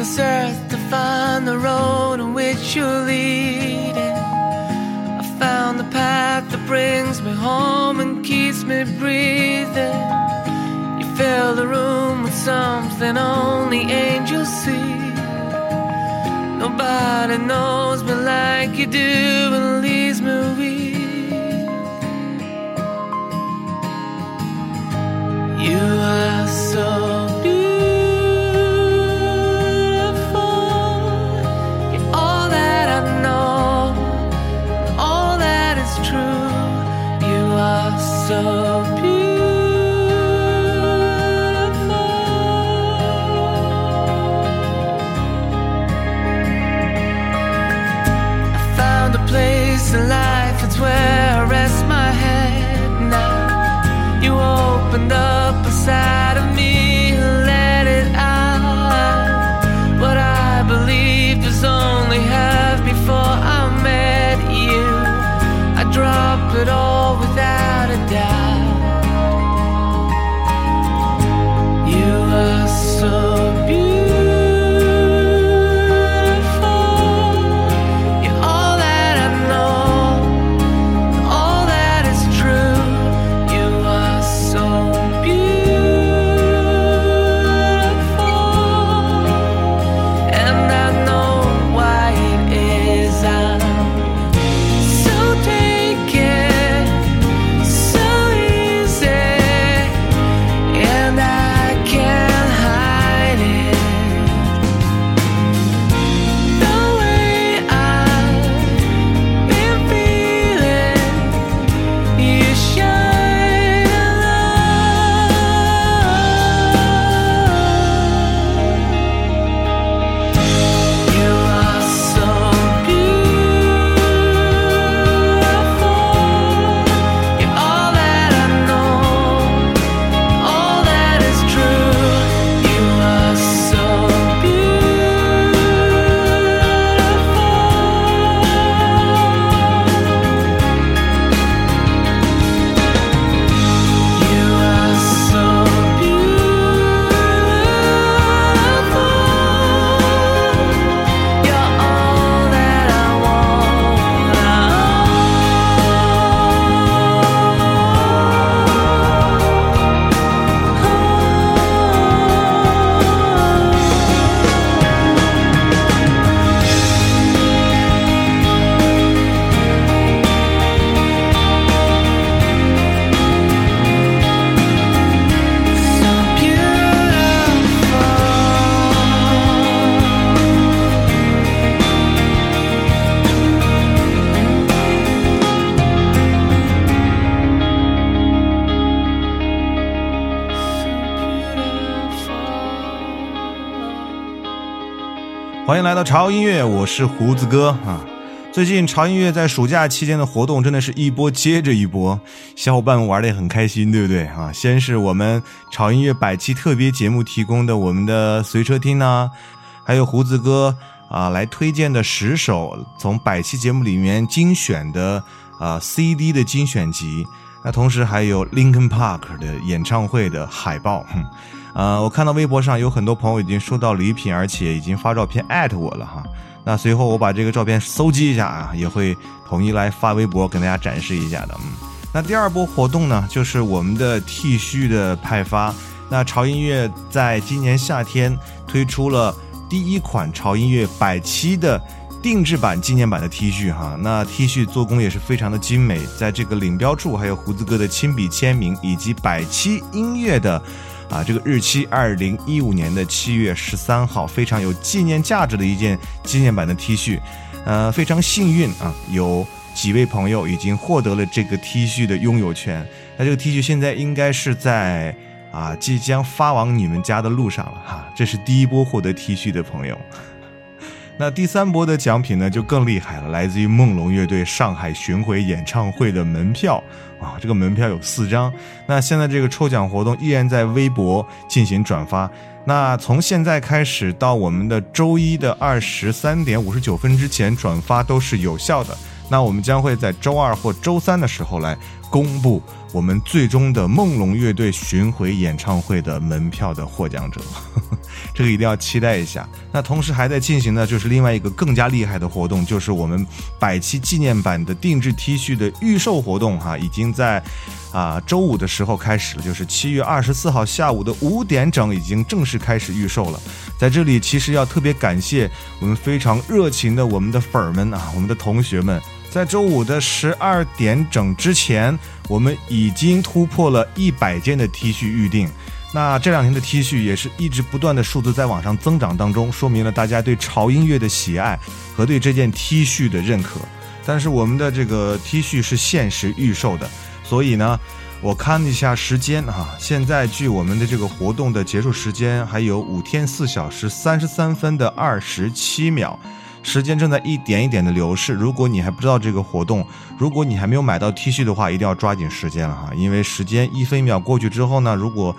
This earth to find the road on which you're leading. I found the path that brings me home and keeps me breathing. You fill the room with something only angels see. Nobody knows me like you do and leaves me weak. You are 欢迎来到潮音乐，我是胡子哥啊。最近潮音乐在暑假期间的活动真的是一波接着一波，小伙伴们玩的也很开心，对不对啊？先是我们潮音乐百期特别节目提供的我们的随车听呢，还有胡子哥啊来推荐的十首从百期节目里面精选的啊 CD 的精选集，那同时还有 Linkin Park 的演唱会的海报。哼呃，我看到微博上有很多朋友已经收到礼品，而且已经发照片艾特我了哈。那随后我把这个照片搜集一下啊，也会统一来发微博跟大家展示一下的。嗯，那第二波活动呢，就是我们的 T 恤的派发。那潮音乐在今年夏天推出了第一款潮音乐百期的定制版纪念版的 T 恤哈，那 T 恤做工也是非常的精美，在这个领标处还有胡子哥的亲笔签名，以及百期音乐的啊这个日期二零一五年的七月十三号，非常有纪念价值的一件纪念版的 T 恤，呃，非常幸运啊，有几位朋友已经获得了这个 T 恤的拥有权，那这个 T 恤现在应该是在。啊，即将发往你们家的路上了哈，这是第一波获得 T 恤的朋友。那第三波的奖品呢，就更厉害了，来自于梦龙乐队上海巡回演唱会的门票啊，这个门票有四张。那现在这个抽奖活动依然在微博进行转发，那从现在开始到我们的周一的二十三点五十九分之前转发都是有效的。那我们将会在周二或周三的时候来公布我们最终的梦龙乐队巡回演唱会的门票的获奖者，这个一定要期待一下。那同时还在进行的就是另外一个更加厉害的活动，就是我们百期纪念版的定制 T 恤的预售活动哈，已经在啊周五的时候开始了，就是七月二十四号下午的五点整已经正式开始预售了。在这里其实要特别感谢我们非常热情的我们的粉儿们啊，我们的同学们。在周五的十二点整之前，我们已经突破了一百件的 T 恤预定。那这两天的 T 恤也是一直不断的数字在往上增长当中，说明了大家对潮音乐的喜爱和对这件 T 恤的认可。但是我们的这个 T 恤是限时预售的，所以呢，我看了一下时间啊，现在距我们的这个活动的结束时间还有五天四小时三十三分的二十七秒。时间正在一点一点的流逝。如果你还不知道这个活动，如果你还没有买到 T 恤的话，一定要抓紧时间了哈，因为时间一分一秒过去之后呢，如果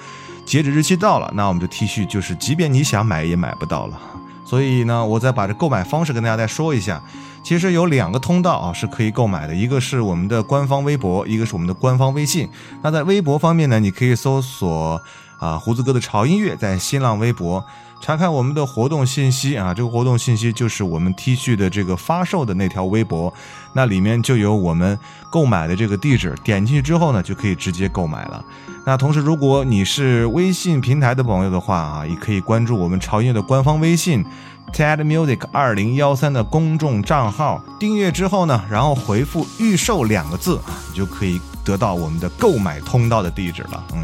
截止日期到了，那我们的 T 恤就是，即便你想买也买不到了。所以呢，我再把这购买方式跟大家再说一下。其实有两个通道啊是可以购买的，一个是我们的官方微博，一个是我们的官方微信。那在微博方面呢，你可以搜索啊胡子哥的潮音乐，在新浪微博。查看我们的活动信息啊，这个活动信息就是我们 T 恤的这个发售的那条微博，那里面就有我们购买的这个地址，点进去之后呢，就可以直接购买了。那同时，如果你是微信平台的朋友的话啊，也可以关注我们潮音乐的官方微信 TED Music 二零幺三的公众账号，订阅之后呢，然后回复“预售”两个字啊，你就可以得到我们的购买通道的地址了。嗯。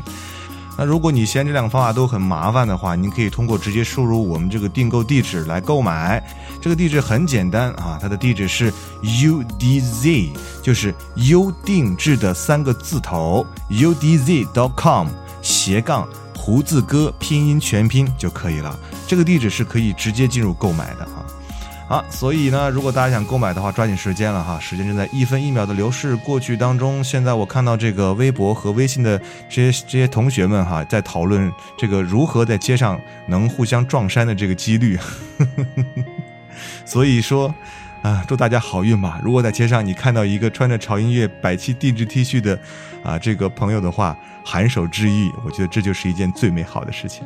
那如果你嫌这两个方法都很麻烦的话，您可以通过直接输入我们这个订购地址来购买。这个地址很简单啊，它的地址是 u d z，就是优定制的三个字头 u d z dot com 斜杠胡子哥拼音全拼就可以了。这个地址是可以直接进入购买的啊。好，所以呢，如果大家想购买的话，抓紧时间了哈，时间正在一分一秒的流逝过去当中。现在我看到这个微博和微信的这些这些同学们哈，在讨论这个如何在街上能互相撞衫的这个几率。所以说，啊，祝大家好运吧！如果在街上你看到一个穿着潮音乐百期定制 T 恤的啊这个朋友的话，含手致意，我觉得这就是一件最美好的事情。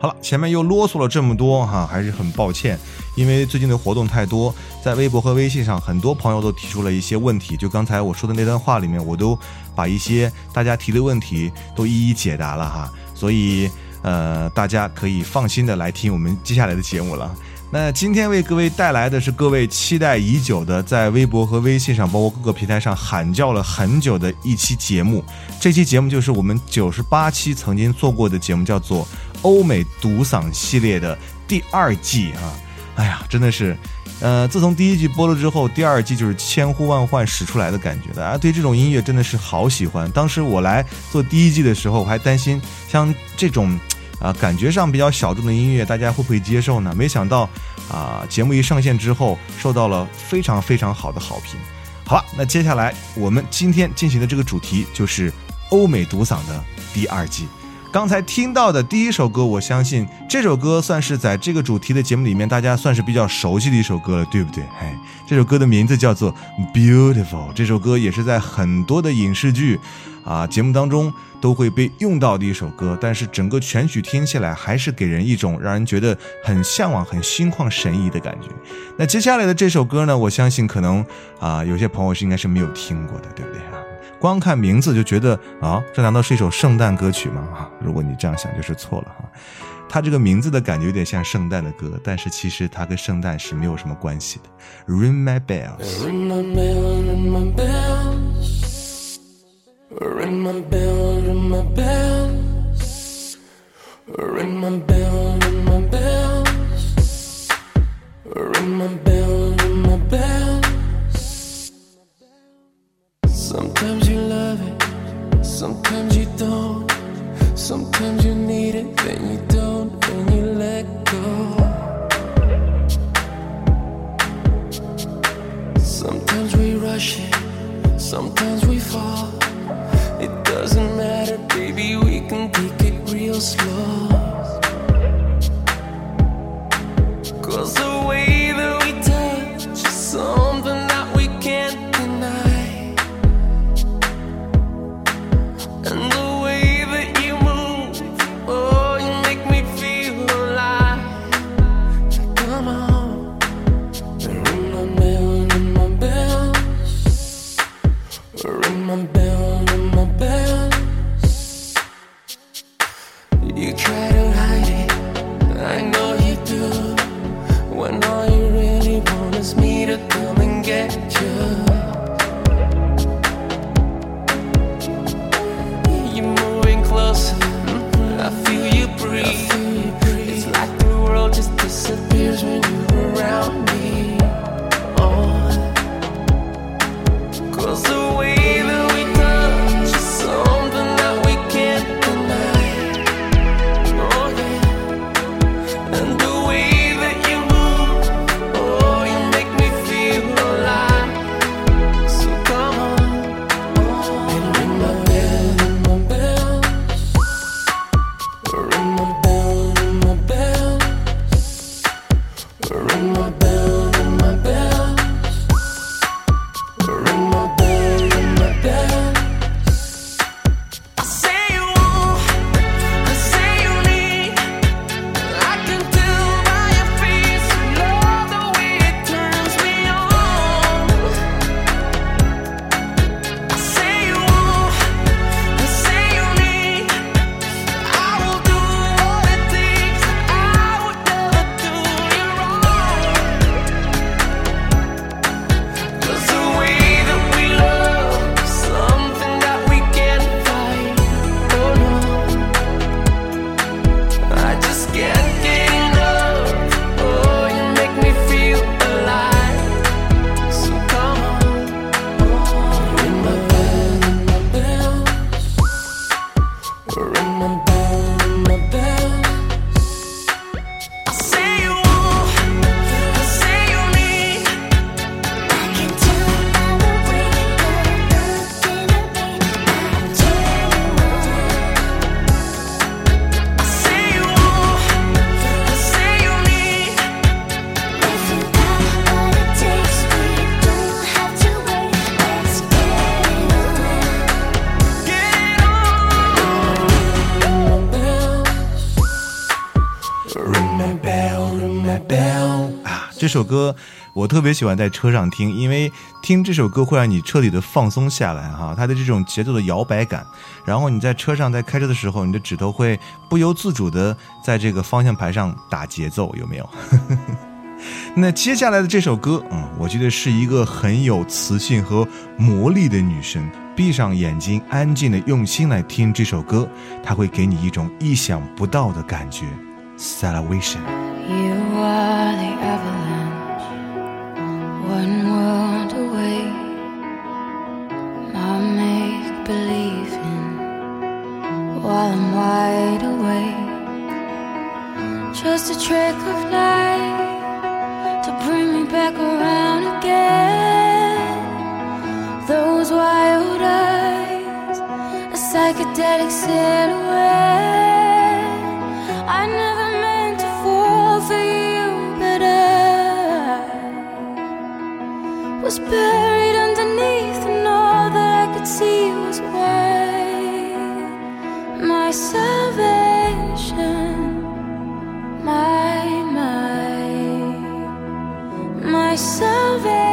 好了，前面又啰嗦了这么多哈，还是很抱歉，因为最近的活动太多，在微博和微信上，很多朋友都提出了一些问题。就刚才我说的那段话里面，我都把一些大家提的问题都一一解答了哈，所以呃，大家可以放心的来听我们接下来的节目了。那今天为各位带来的是各位期待已久的，在微博和微信上，包括各个平台上喊叫了很久的一期节目。这期节目就是我们九十八期曾经做过的节目，叫做。欧美独嗓系列的第二季啊，哎呀，真的是，呃，自从第一季播了之后，第二季就是千呼万唤始出来的感觉的啊。对这种音乐真的是好喜欢。当时我来做第一季的时候，我还担心像这种啊感觉上比较小众的音乐，大家会不会接受呢？没想到啊，节目一上线之后，受到了非常非常好的好评。好了，那接下来我们今天进行的这个主题就是欧美独嗓的第二季。刚才听到的第一首歌，我相信这首歌算是在这个主题的节目里面，大家算是比较熟悉的一首歌了，对不对？哎，这首歌的名字叫做《Beautiful》，这首歌也是在很多的影视剧啊节目当中都会被用到的一首歌，但是整个全曲听起来还是给人一种让人觉得很向往、很心旷神怡的感觉。那接下来的这首歌呢，我相信可能啊有些朋友是应该是没有听过的，对不对？光看名字就觉得啊，这难道是一首圣诞歌曲吗？啊，如果你这样想就是错了哈。它这个名字的感觉有点像圣诞的歌，但是其实它跟圣诞是没有什么关系的。Ring my bell。Ring my bell, ring my bell Ring my bell, ring my bells. Ring my bell, ring my bells. Ring my bell, ring my bells. Sometimes you love it, sometimes you don't. Sometimes you need it, then you don't, and you let go. Sometimes we rush it, sometimes we fall. It doesn't matter, baby, we can take it real slow. 这首歌我特别喜欢在车上听，因为听这首歌会让你彻底的放松下来哈。它的这种节奏的摇摆感，然后你在车上在开车的时候，你的指头会不由自主的在这个方向盘上打节奏，有没有？那接下来的这首歌，嗯，我觉得是一个很有磁性和魔力的女生。闭上眼睛，安静的用心来听这首歌，它会给你一种意想不到的感觉。Salvation。You are the avalanche, one world away. My make believing while I'm wide awake. Just a trick of light to bring me back around again. Those wild eyes, a psychedelic silhouette. Was buried underneath, and all that I could see was white. My salvation, my, my, my salvation,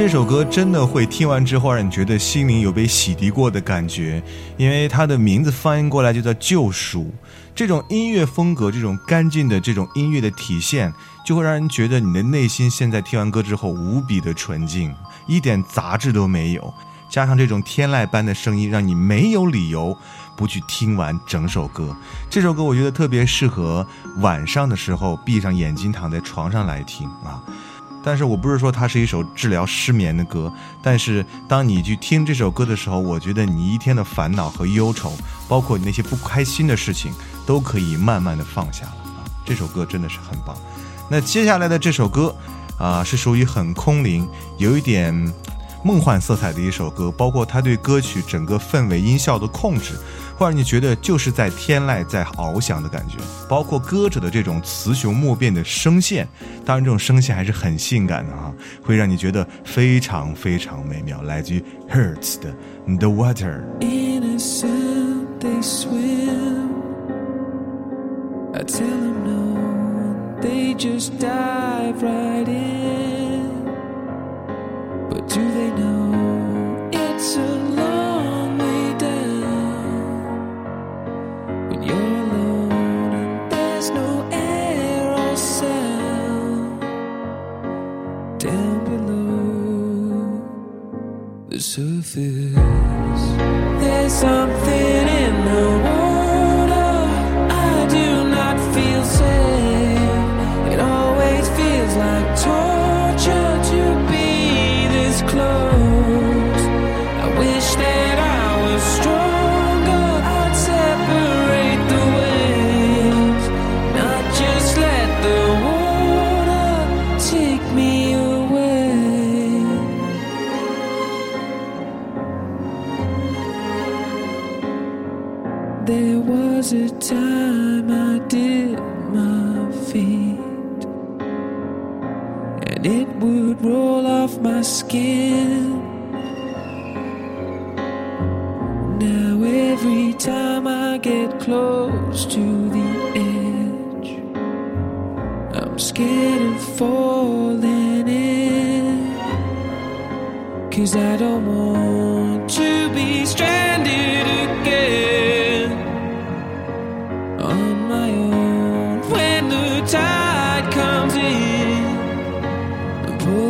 这首歌真的会听完之后让你觉得心灵有被洗涤过的感觉，因为它的名字翻译过来就叫救赎。这种音乐风格，这种干净的这种音乐的体现，就会让人觉得你的内心现在听完歌之后无比的纯净，一点杂质都没有。加上这种天籁般的声音，让你没有理由不去听完整首歌。这首歌我觉得特别适合晚上的时候闭上眼睛躺在床上来听啊。但是我不是说它是一首治疗失眠的歌，但是当你去听这首歌的时候，我觉得你一天的烦恼和忧愁，包括你那些不开心的事情，都可以慢慢的放下了啊。这首歌真的是很棒。那接下来的这首歌啊，是属于很空灵，有一点梦幻色彩的一首歌，包括他对歌曲整个氛围音效的控制，会让你觉得就是在天籁在翱翔的感觉，包括歌者的这种雌雄莫辨的声线，当然这种声线还是很性感的啊，会让你觉得非常非常美妙。来自于 Hertz 的《The Water》。innocent they swim. I tell them no, they just dive right in. But do they know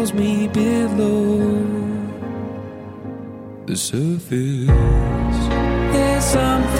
pulls me below the surface. There's something.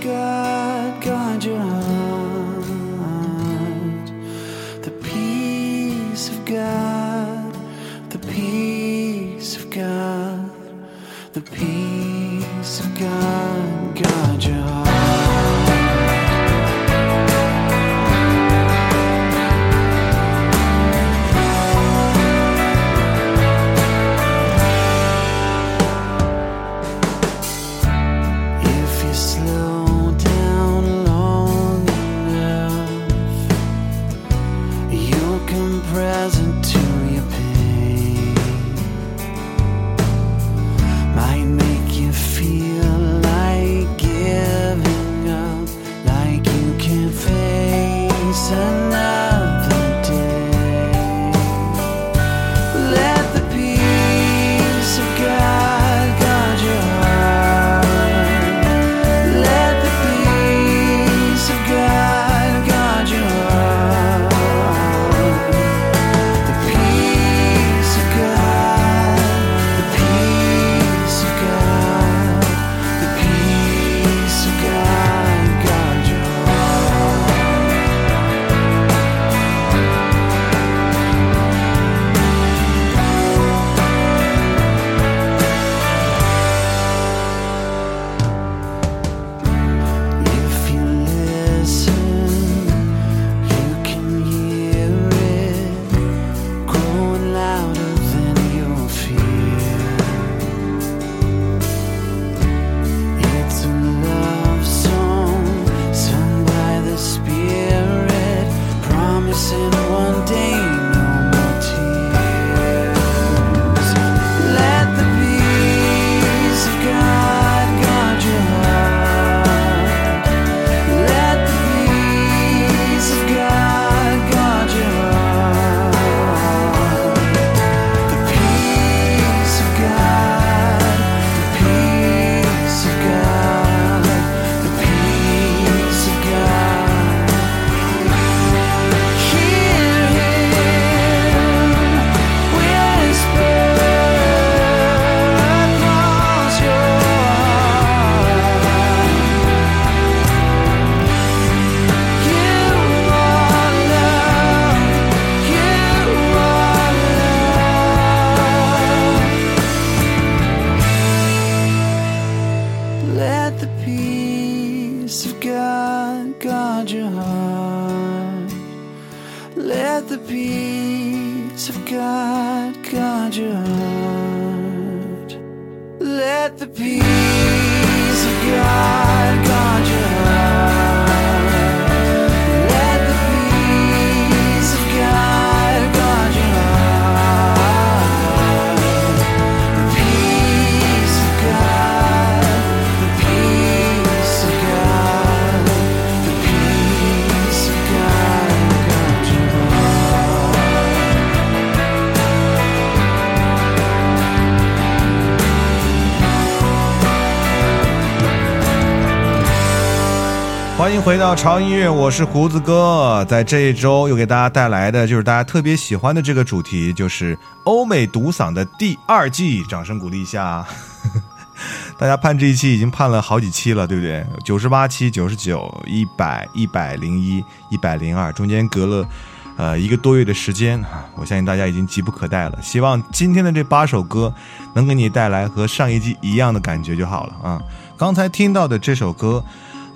sky. peace of God guard your heart. Let the peace of God guard your heart. Let the peace of God guard your heart. 欢迎回到潮音乐，我是胡子哥。在这一周又给大家带来的就是大家特别喜欢的这个主题，就是欧美独嗓的第二季。掌声鼓励一下！大家盼这一期已经盼了好几期了，对不对？九十八期、九十九、一百、一百零一、一百零二，中间隔了呃一个多月的时间啊！我相信大家已经急不可待了。希望今天的这八首歌能给你带来和上一季一样的感觉就好了啊！刚才听到的这首歌。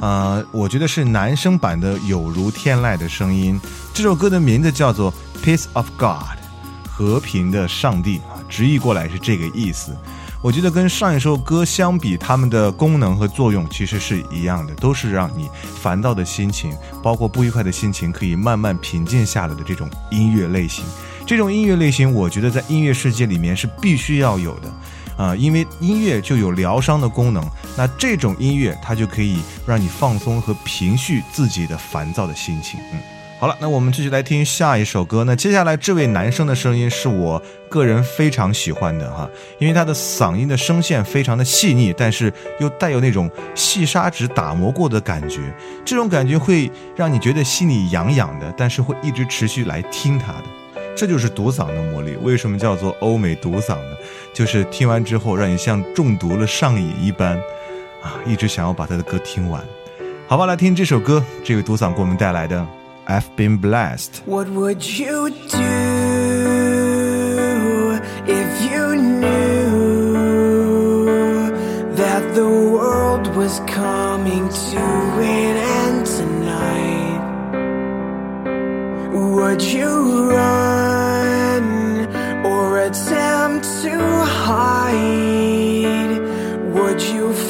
呃，我觉得是男生版的《有如天籁的声音》。这首歌的名字叫做《Peace of God》，和平的上帝啊，直译过来是这个意思。我觉得跟上一首歌相比，它们的功能和作用其实是一样的，都是让你烦躁的心情，包括不愉快的心情，可以慢慢平静下来的这种音乐类型。这种音乐类型，我觉得在音乐世界里面是必须要有的。啊、因为音乐就有疗伤的功能，那这种音乐它就可以让你放松和平绪自己的烦躁的心情。嗯，好了，那我们继续来听下一首歌。那接下来这位男生的声音是我个人非常喜欢的哈，因为他的嗓音的声线非常的细腻，但是又带有那种细砂纸打磨过的感觉，这种感觉会让你觉得心里痒痒的，但是会一直持续来听他的。这就是独嗓的魔力。为什么叫做欧美独嗓呢？就是听完之后让你像中毒了上瘾一般，啊，一直想要把他的歌听完。好吧，来听这首歌，这位独嗓给我们带来的《I've Been Blessed》。What would you do if you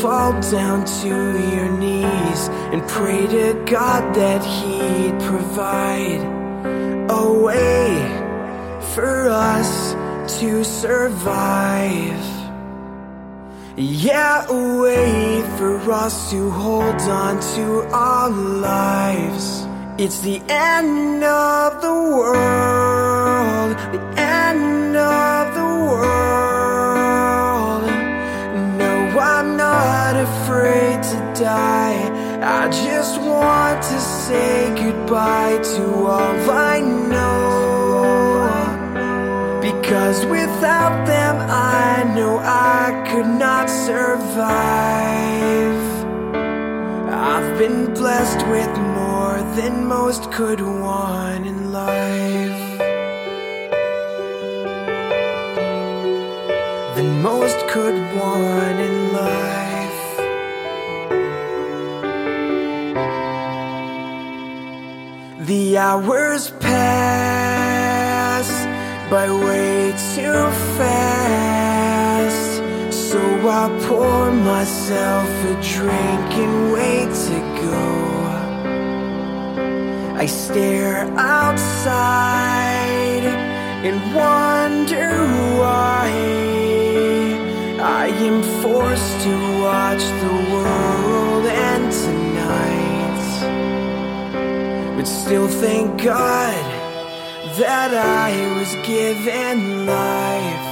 fall down to your knees and pray to God that He'd provide a way for us to survive? Yeah, a way for us to hold on to our lives. It's the end of the world, the end to say goodbye to all I know. Because without them, I know I could not survive. I've been blessed with more than most could want in life. Than most could want in life. The hours pass by way too fast. So I pour myself a drink and wait to go. I stare outside and wonder why I am forced to watch the world still, thank God that I was given life.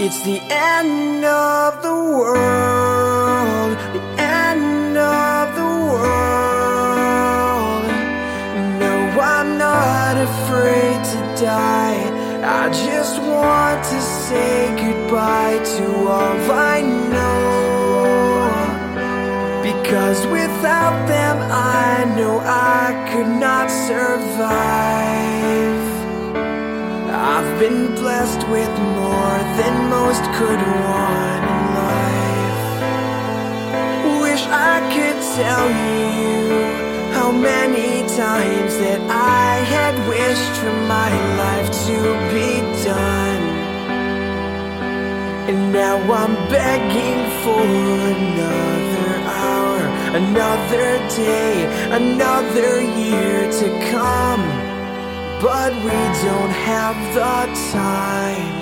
It's the end of the world, the end of the world. No, I'm not afraid to die. I just want to say goodbye to all I know. Because without them, I know I could not survive. I've been blessed with more than most could want in life. Wish I could tell you how many times that I had wished for my life to be done. And now I'm begging for another another day, another year to come. But we don't have the time.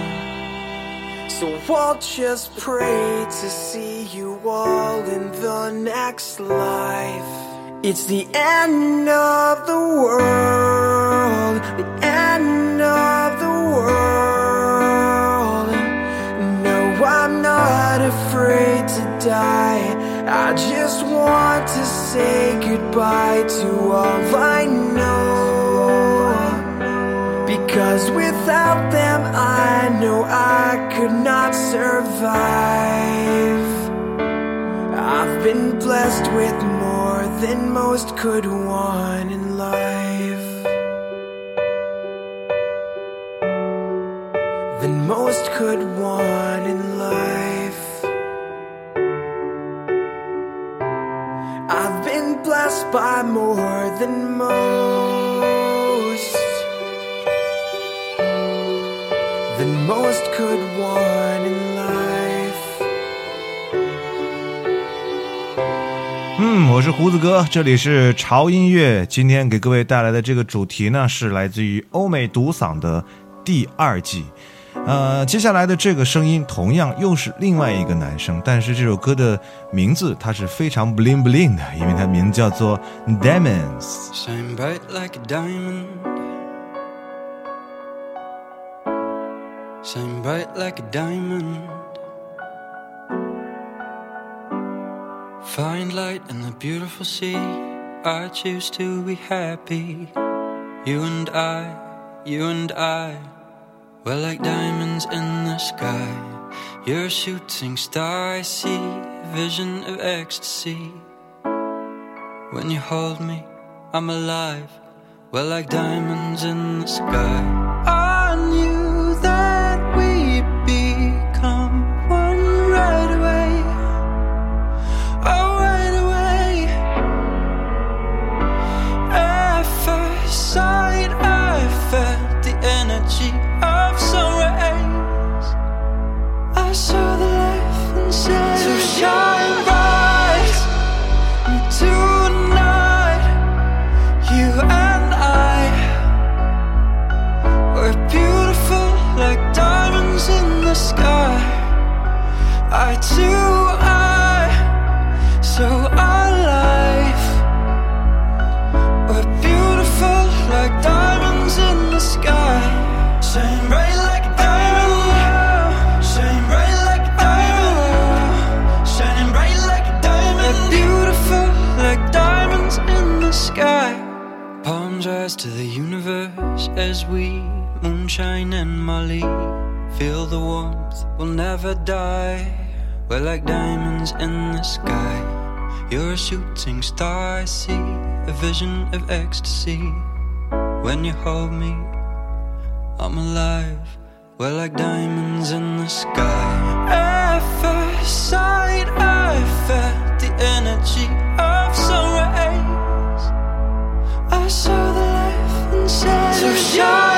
So I'll just pray to see you all in the next life. It's the end of the world, the end of the world. No, I'm not afraid to die. Want to say goodbye to all I know. Because without them, I know I could not survive. I've been blessed with more than most could want in life. Than most could want in life. By more than most. Than most could want in life. 嗯，我是胡子哥，这里是潮音乐。今天给各位带来的这个主题呢，是来自于欧美独嗓的第二季。呃，接下来的这个声音同样又是另外一个男生，但是这首歌的名字它是非常 bling bling 的，因为它名字叫做 Diamonds。Shine bright like a diamond. Shine bright like a diamond. Find light in the beautiful sea. I choose to be happy. You and I, you and I. We're like diamonds in the sky. You're a shooting star, I see. Vision of ecstasy. When you hold me, I'm alive. We're like diamonds in the sky. To the universe as we moonshine and Molly. Feel the warmth, we'll never die. We're like diamonds in the sky. You're a shooting star, I see. A vision of ecstasy. When you hold me, I'm alive. We're like diamonds in the sky. At first sight, I felt the energy of sunshine. So shine.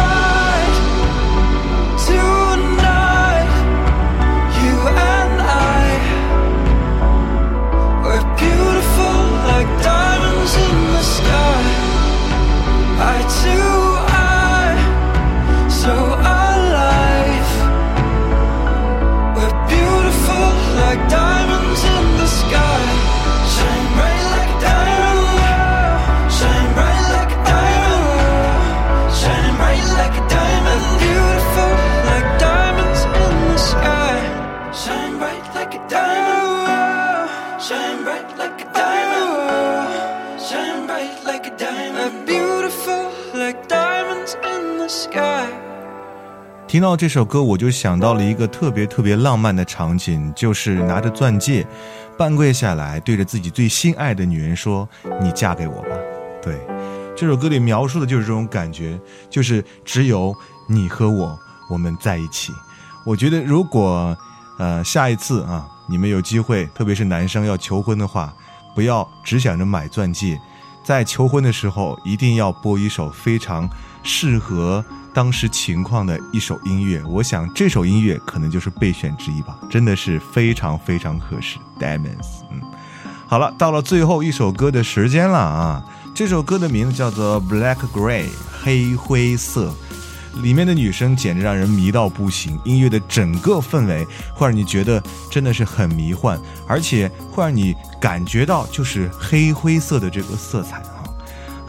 听到这首歌，我就想到了一个特别特别浪漫的场景，就是拿着钻戒，半跪下来，对着自己最心爱的女人说：“你嫁给我吧。”对，这首歌里描述的就是这种感觉，就是只有你和我，我们在一起。我觉得，如果呃下一次啊，你们有机会，特别是男生要求婚的话，不要只想着买钻戒，在求婚的时候一定要播一首非常适合当时情况的一首音乐。我想这首音乐可能就是备选之一吧，真的是非常非常合适。Diamonds，嗯，好了，到了最后一首歌的时间了啊！这首歌的名字叫做《Black Gray》，黑灰色。里面的女生简直让人迷到不行，音乐的整个氛围会让你觉得真的是很迷幻，而且会让你感觉到就是黑灰色的这个色彩啊！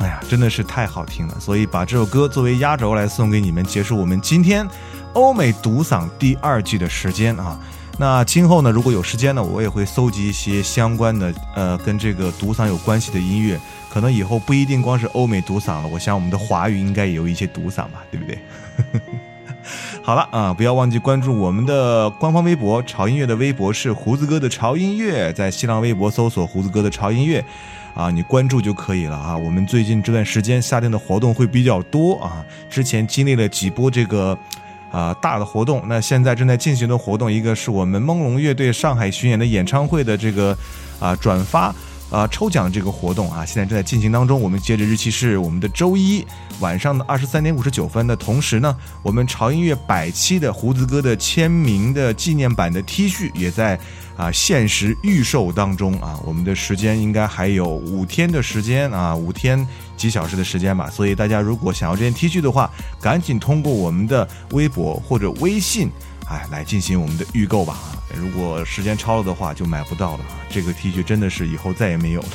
哎呀，真的是太好听了，所以把这首歌作为压轴来送给你们，结束我们今天欧美独嗓第二季的时间啊！那今后呢，如果有时间呢，我也会搜集一些相关的呃跟这个独嗓有关系的音乐。可能以后不一定光是欧美独嗓了，我想我们的华语应该也有一些独嗓吧，对不对？好了啊，不要忘记关注我们的官方微博“潮音乐”的微博是胡子哥的潮音乐，在新浪微博搜索胡子哥的潮音乐，啊，你关注就可以了啊。我们最近这段时间夏天的活动会比较多啊，之前经历了几波这个。啊、大的活动，那现在正在进行的活动，一个是我们朦胧乐队上海巡演的演唱会的这个啊、转发啊、抽奖这个活动啊，现在正在进行当中。我们截止日期是我们的周一晚上的二十三点五十九分的同时呢，我们潮音乐百期的胡子哥的签名的纪念版的 T 恤也在啊限时预售当中啊，我们的时间应该还有五天的时间啊，五天几小时的时间吧。所以大家如果想要这件 T 恤的话，赶紧通过我们的微博或者微信，哎，来进行我们的预购吧。啊，如果时间超了的话，就买不到了。这个 T 恤真的是以后再也没有了，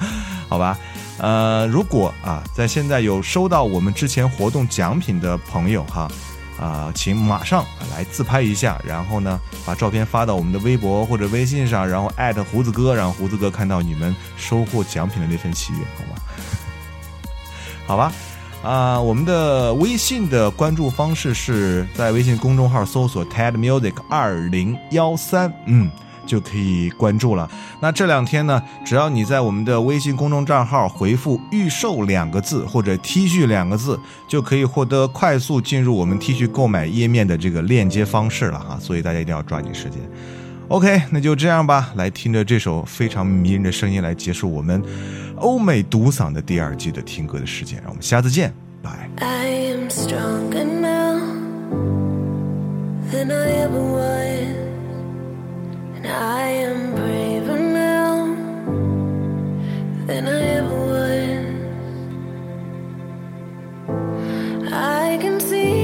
好吧？呃，如果啊，在现在有收到我们之前活动奖品的朋友哈。啊、请马上来自拍一下，然后呢，把照片发到我们的微博或者微信上，然后艾特胡子哥，让胡子哥看到你们收获奖品的那份喜悦，好吗？好吧，啊、我们的微信的关注方式是在微信公众号搜索 TED Music 二零幺三，嗯。就可以关注了。那这两天呢，只要你在我们的微信公众账号回复“预售”两个字或者 “T 恤”两个字，就可以获得快速进入我们 T 恤购买页面的这个链接方式了哈。所以大家一定要抓紧时间。OK，那就这样吧，来听着这首非常迷人的声音来结束我们欧美独嗓的第二季的听歌的时间。让我们下次见，拜。I am stronger now than I ever was, I am braver now than I ever was. I can see